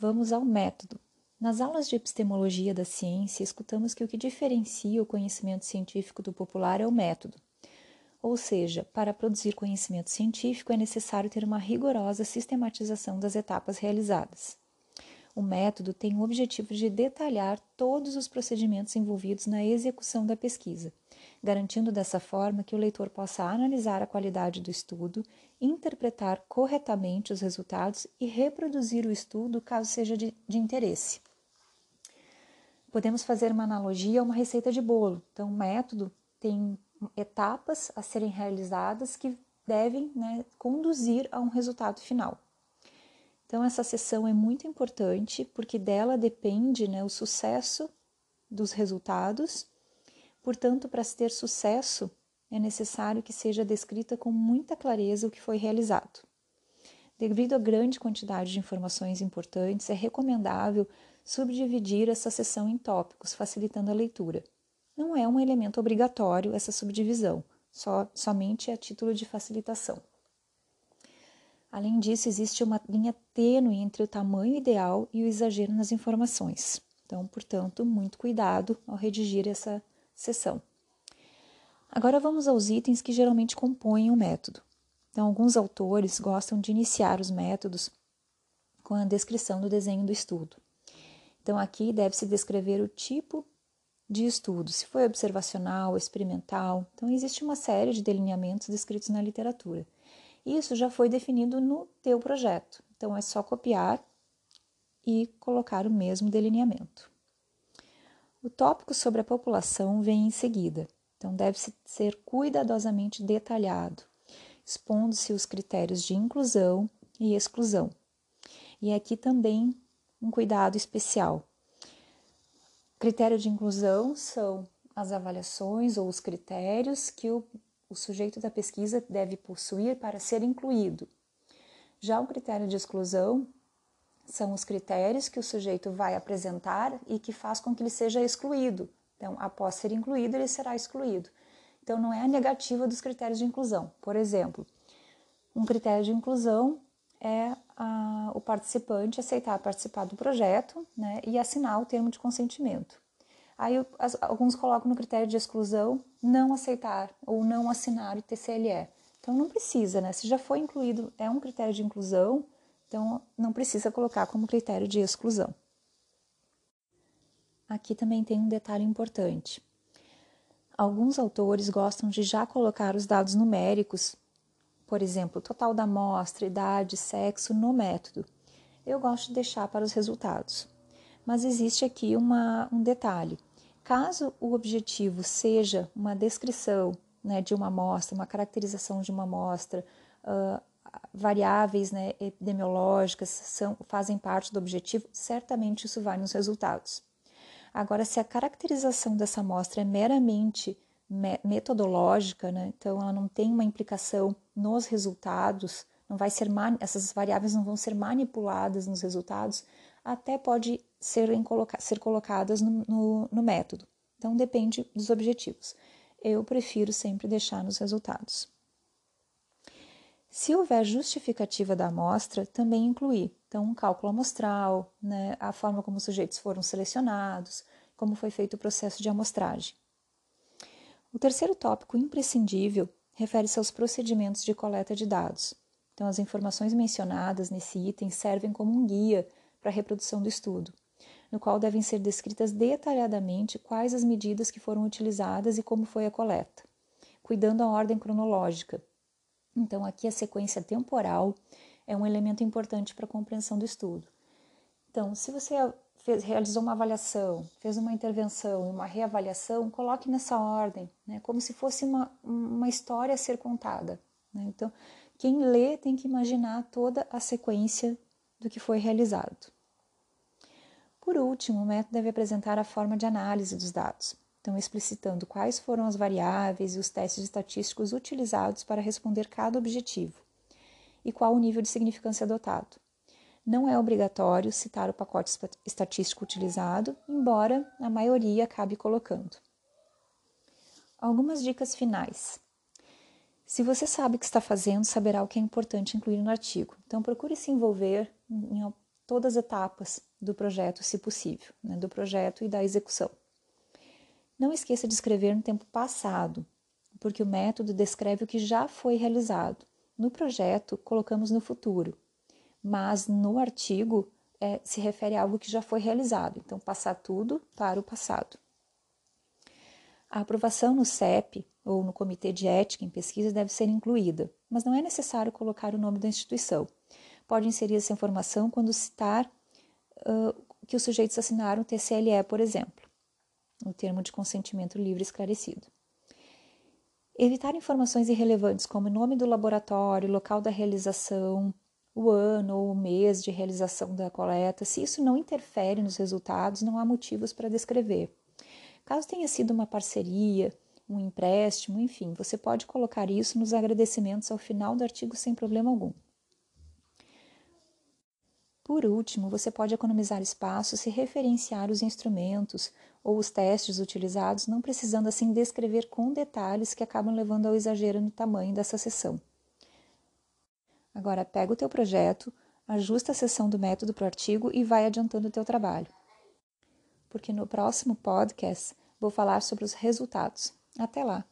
vamos ao método. Nas aulas de epistemologia da ciência, escutamos que o que diferencia o conhecimento científico do popular é o método. Ou seja, para produzir conhecimento científico é necessário ter uma rigorosa sistematização das etapas realizadas. O método tem o objetivo de detalhar todos os procedimentos envolvidos na execução da pesquisa, garantindo dessa forma que o leitor possa analisar a qualidade do estudo, interpretar corretamente os resultados e reproduzir o estudo caso seja de, de interesse. Podemos fazer uma analogia a uma receita de bolo. Então, o método tem etapas a serem realizadas que devem né, conduzir a um resultado final. Então, essa sessão é muito importante porque dela depende né, o sucesso dos resultados. Portanto, para se ter sucesso, é necessário que seja descrita com muita clareza o que foi realizado. Devido à grande quantidade de informações importantes, é recomendável subdividir essa sessão em tópicos, facilitando a leitura. Não é um elemento obrigatório essa subdivisão, só, somente a título de facilitação. Além disso, existe uma linha tênue entre o tamanho ideal e o exagero nas informações. Então, portanto, muito cuidado ao redigir essa sessão. Agora vamos aos itens que geralmente compõem o método. Então, alguns autores gostam de iniciar os métodos com a descrição do desenho do estudo. Então, aqui deve-se descrever o tipo de estudo, se foi observacional, experimental. Então, existe uma série de delineamentos descritos na literatura. Isso já foi definido no teu projeto. Então, é só copiar e colocar o mesmo delineamento. O tópico sobre a população vem em seguida. Então, deve ser cuidadosamente detalhado, expondo-se os critérios de inclusão e exclusão. E aqui também um cuidado especial, Critério de inclusão são as avaliações ou os critérios que o, o sujeito da pesquisa deve possuir para ser incluído. Já o critério de exclusão são os critérios que o sujeito vai apresentar e que faz com que ele seja excluído. Então, após ser incluído, ele será excluído. Então, não é a negativa dos critérios de inclusão. Por exemplo, um critério de inclusão é a, o participante aceitar participar do projeto né, e assinar o termo de consentimento. Aí as, alguns colocam no critério de exclusão não aceitar ou não assinar o TCLE. Então não precisa, né? Se já foi incluído, é um critério de inclusão, então não precisa colocar como critério de exclusão. Aqui também tem um detalhe importante. Alguns autores gostam de já colocar os dados numéricos por exemplo, total da amostra, idade, sexo, no método. Eu gosto de deixar para os resultados. Mas existe aqui uma, um detalhe. Caso o objetivo seja uma descrição né, de uma amostra, uma caracterização de uma amostra, uh, variáveis né, epidemiológicas são, fazem parte do objetivo, certamente isso vai nos resultados. Agora, se a caracterização dessa amostra é meramente metodológica, né? então ela não tem uma implicação nos resultados, não vai ser essas variáveis não vão ser manipuladas nos resultados, até pode ser, ser colocadas no, no, no método. Então depende dos objetivos. Eu prefiro sempre deixar nos resultados. Se houver justificativa da amostra, também incluir. Então, um cálculo amostral, né, a forma como os sujeitos foram selecionados, como foi feito o processo de amostragem. O terceiro tópico imprescindível refere-se aos procedimentos de coleta de dados. Então, as informações mencionadas nesse item servem como um guia para a reprodução do estudo, no qual devem ser descritas detalhadamente quais as medidas que foram utilizadas e como foi a coleta, cuidando a ordem cronológica. Então, aqui a sequência temporal é um elemento importante para a compreensão do estudo. Então, se você fez, realizou uma avaliação, fez uma intervenção e uma reavaliação, coloque nessa ordem, né, como se fosse uma, uma história a ser contada. Né? Então, quem lê tem que imaginar toda a sequência do que foi realizado. Por último, o método deve apresentar a forma de análise dos dados, então explicitando quais foram as variáveis e os testes estatísticos utilizados para responder cada objetivo e qual o nível de significância adotado. Não é obrigatório citar o pacote estatístico utilizado, embora a maioria acabe colocando. Algumas dicas finais. Se você sabe o que está fazendo, saberá o que é importante incluir no artigo. Então, procure se envolver em todas as etapas do projeto, se possível, né, do projeto e da execução. Não esqueça de escrever no tempo passado, porque o método descreve o que já foi realizado. No projeto, colocamos no futuro, mas no artigo é, se refere a algo que já foi realizado. Então, passar tudo para o passado. A aprovação no CEP ou no Comitê de Ética em Pesquisa deve ser incluída, mas não é necessário colocar o nome da instituição. Pode inserir essa informação quando citar uh, que os sujeitos assinaram o TCLE, por exemplo, o termo de consentimento livre esclarecido. Evitar informações irrelevantes como o nome do laboratório, local da realização, o ano ou o mês de realização da coleta, se isso não interfere nos resultados, não há motivos para descrever. Caso tenha sido uma parceria, um empréstimo, enfim, você pode colocar isso nos agradecimentos ao final do artigo sem problema algum. Por último, você pode economizar espaço se referenciar os instrumentos ou os testes utilizados, não precisando assim descrever com detalhes que acabam levando ao exagero no tamanho dessa sessão. Agora pega o teu projeto, ajusta a seção do método para o artigo e vai adiantando o teu trabalho. Porque no próximo podcast vou falar sobre os resultados. Até lá!